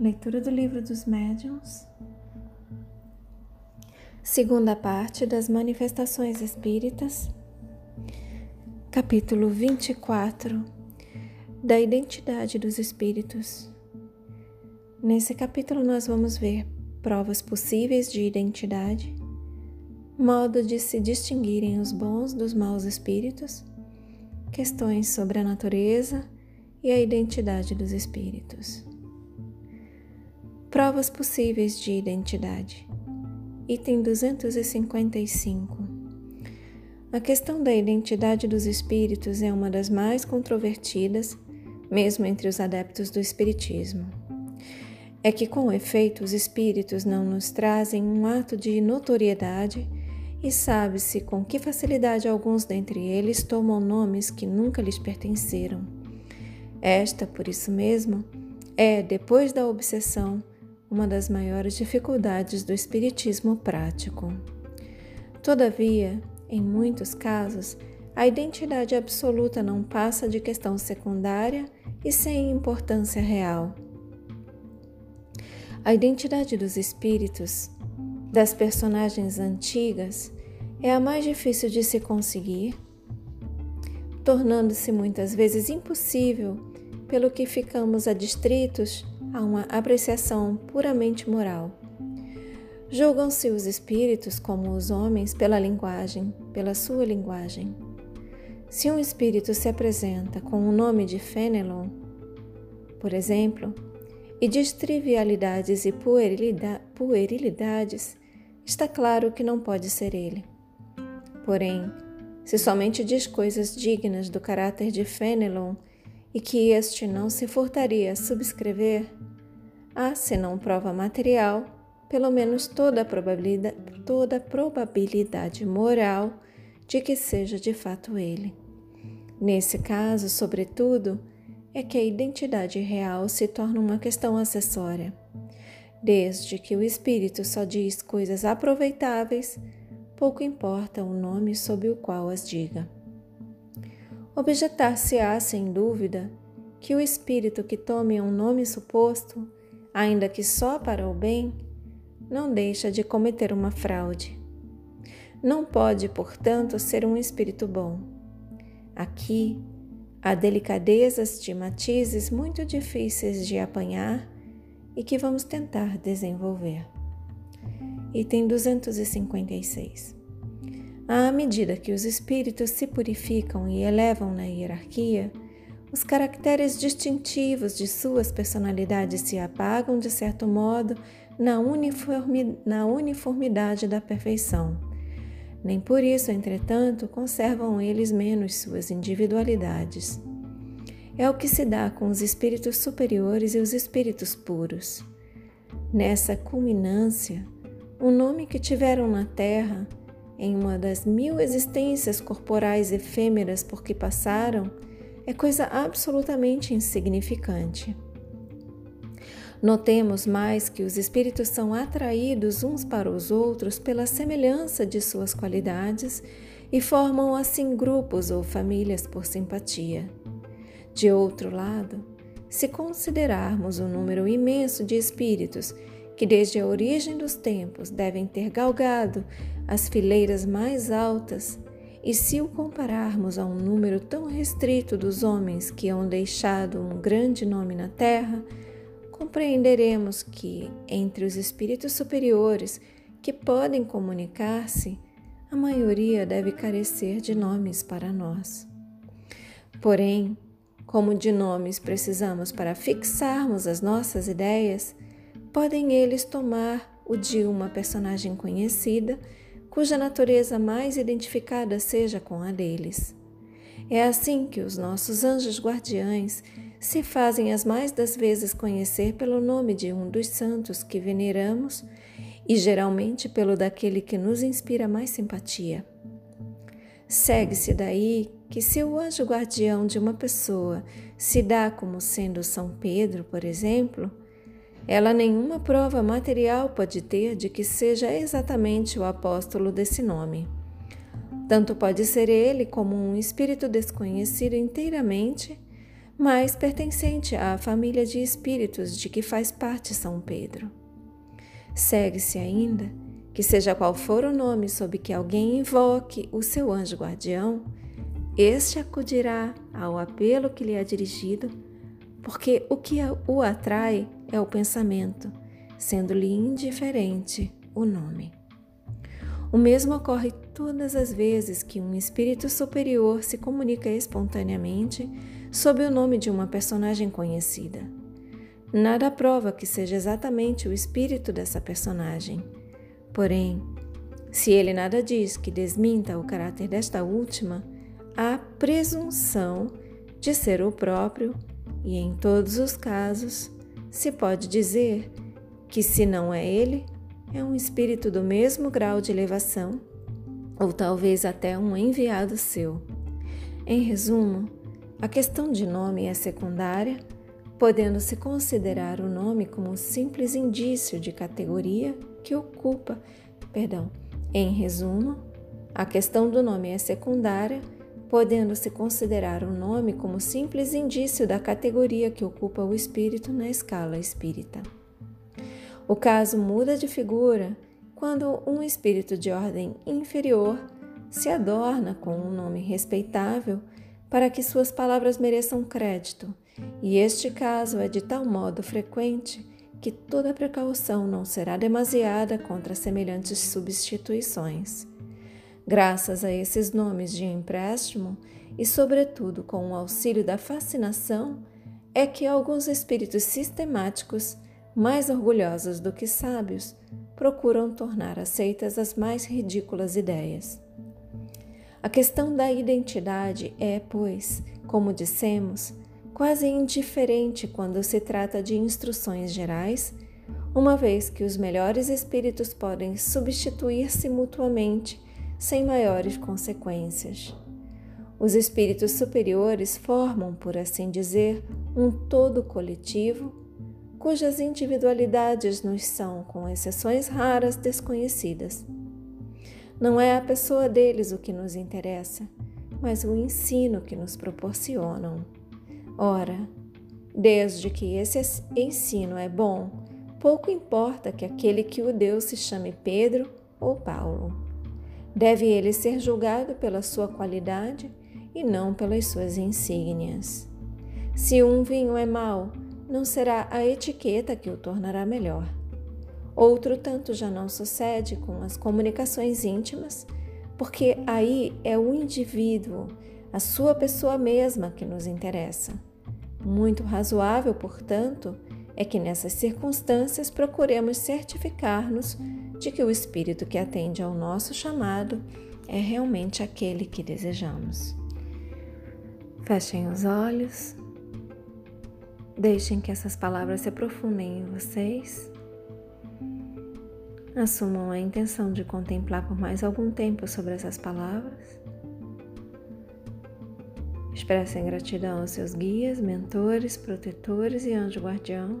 Leitura do Livro dos Médiuns. Segunda parte das Manifestações Espíritas. Capítulo 24 da Identidade dos Espíritos. Nesse capítulo, nós vamos ver provas possíveis de identidade, modo de se distinguirem os bons dos maus espíritos, questões sobre a natureza e a identidade dos espíritos. Provas possíveis de identidade. Item 255. A questão da identidade dos espíritos é uma das mais controvertidas, mesmo entre os adeptos do Espiritismo. É que, com efeito, os espíritos não nos trazem um ato de notoriedade e sabe-se com que facilidade alguns dentre eles tomam nomes que nunca lhes pertenceram. Esta, por isso mesmo, é, depois da obsessão, uma das maiores dificuldades do espiritismo prático. Todavia, em muitos casos, a identidade absoluta não passa de questão secundária e sem importância real. A identidade dos espíritos, das personagens antigas, é a mais difícil de se conseguir, tornando-se muitas vezes impossível, pelo que ficamos adstritos a uma apreciação puramente moral. Julgam-se os espíritos como os homens pela linguagem, pela sua linguagem. Se um espírito se apresenta com o nome de Fenelon, por exemplo, e diz trivialidades e puerilidades, está claro que não pode ser ele. Porém, se somente diz coisas dignas do caráter de Fenelon e que este não se furtaria a subscrever, há, se não prova material, pelo menos toda a probabilidade, toda a probabilidade moral de que seja de fato ele. Nesse caso, sobretudo, é que a identidade real se torna uma questão acessória. Desde que o espírito só diz coisas aproveitáveis, pouco importa o nome sob o qual as diga. Objetar-se-á, sem dúvida, que o espírito que tome um nome suposto, ainda que só para o bem, não deixa de cometer uma fraude. Não pode, portanto, ser um espírito bom. Aqui há delicadezas de matizes muito difíceis de apanhar e que vamos tentar desenvolver. Item 256. À medida que os espíritos se purificam e elevam na hierarquia, os caracteres distintivos de suas personalidades se apagam, de certo modo, na, uniformi na uniformidade da perfeição. Nem por isso, entretanto, conservam eles menos suas individualidades. É o que se dá com os espíritos superiores e os espíritos puros. Nessa culminância, o nome que tiveram na terra em uma das mil existências corporais efêmeras por que passaram, é coisa absolutamente insignificante. Notemos mais que os espíritos são atraídos uns para os outros pela semelhança de suas qualidades e formam assim grupos ou famílias por simpatia. De outro lado, se considerarmos o número imenso de espíritos que desde a origem dos tempos devem ter galgado as fileiras mais altas, e se o compararmos a um número tão restrito dos homens que hão deixado um grande nome na terra, compreenderemos que, entre os espíritos superiores que podem comunicar-se, a maioria deve carecer de nomes para nós. Porém, como de nomes precisamos para fixarmos as nossas ideias, podem eles tomar o de uma personagem conhecida, cuja natureza mais identificada seja com a deles. É assim que os nossos anjos guardiães se fazem as mais das vezes conhecer pelo nome de um dos santos que veneramos e geralmente pelo daquele que nos inspira mais simpatia. Segue-se daí que se o anjo guardião de uma pessoa se dá como sendo São Pedro, por exemplo, ela nenhuma prova material pode ter de que seja exatamente o apóstolo desse nome. Tanto pode ser ele como um espírito desconhecido inteiramente, mas pertencente à família de espíritos de que faz parte São Pedro. Segue-se ainda que, seja qual for o nome sob que alguém invoque o seu anjo guardião, este acudirá ao apelo que lhe é dirigido, porque o que o atrai é o pensamento, sendo-lhe indiferente o nome. O mesmo ocorre todas as vezes que um espírito superior se comunica espontaneamente sob o nome de uma personagem conhecida. Nada prova que seja exatamente o espírito dessa personagem. Porém, se ele nada diz que desminta o caráter desta última, há presunção de ser o próprio, e em todos os casos se pode dizer que, se não é ele, é um espírito do mesmo grau de elevação, ou talvez até um enviado seu. Em resumo, a questão de nome é secundária, podendo-se considerar o nome como um simples indício de categoria que ocupa, perdão, em resumo, a questão do nome é secundária, podendo-se considerar o nome como simples indício da categoria que ocupa o espírito na escala espírita. O caso muda de figura quando um espírito de ordem inferior se adorna com um nome respeitável para que suas palavras mereçam crédito, e este caso é de tal modo frequente que toda precaução não será demasiada contra semelhantes substituições. Graças a esses nomes de empréstimo e, sobretudo, com o auxílio da fascinação, é que alguns espíritos sistemáticos mais orgulhosos do que sábios, procuram tornar aceitas as mais ridículas ideias. A questão da identidade é, pois, como dissemos, quase indiferente quando se trata de instruções gerais, uma vez que os melhores espíritos podem substituir-se mutuamente sem maiores consequências. Os espíritos superiores formam, por assim dizer, um todo coletivo cujas individualidades nos são, com exceções raras, desconhecidas. Não é a pessoa deles o que nos interessa, mas o ensino que nos proporcionam. Ora, desde que esse ensino é bom, pouco importa que aquele que o deu se chame Pedro ou Paulo. Deve ele ser julgado pela sua qualidade e não pelas suas insígnias. Se um vinho é mau, não será a etiqueta que o tornará melhor. Outro tanto já não sucede com as comunicações íntimas, porque aí é o indivíduo, a sua pessoa mesma que nos interessa. Muito razoável, portanto, é que nessas circunstâncias procuremos certificar-nos de que o espírito que atende ao nosso chamado é realmente aquele que desejamos. Fechem os olhos. Deixem que essas palavras se aprofundem em vocês. Assumam a intenção de contemplar por mais algum tempo sobre essas palavras. Expressem gratidão aos seus guias, mentores, protetores e anjo guardião.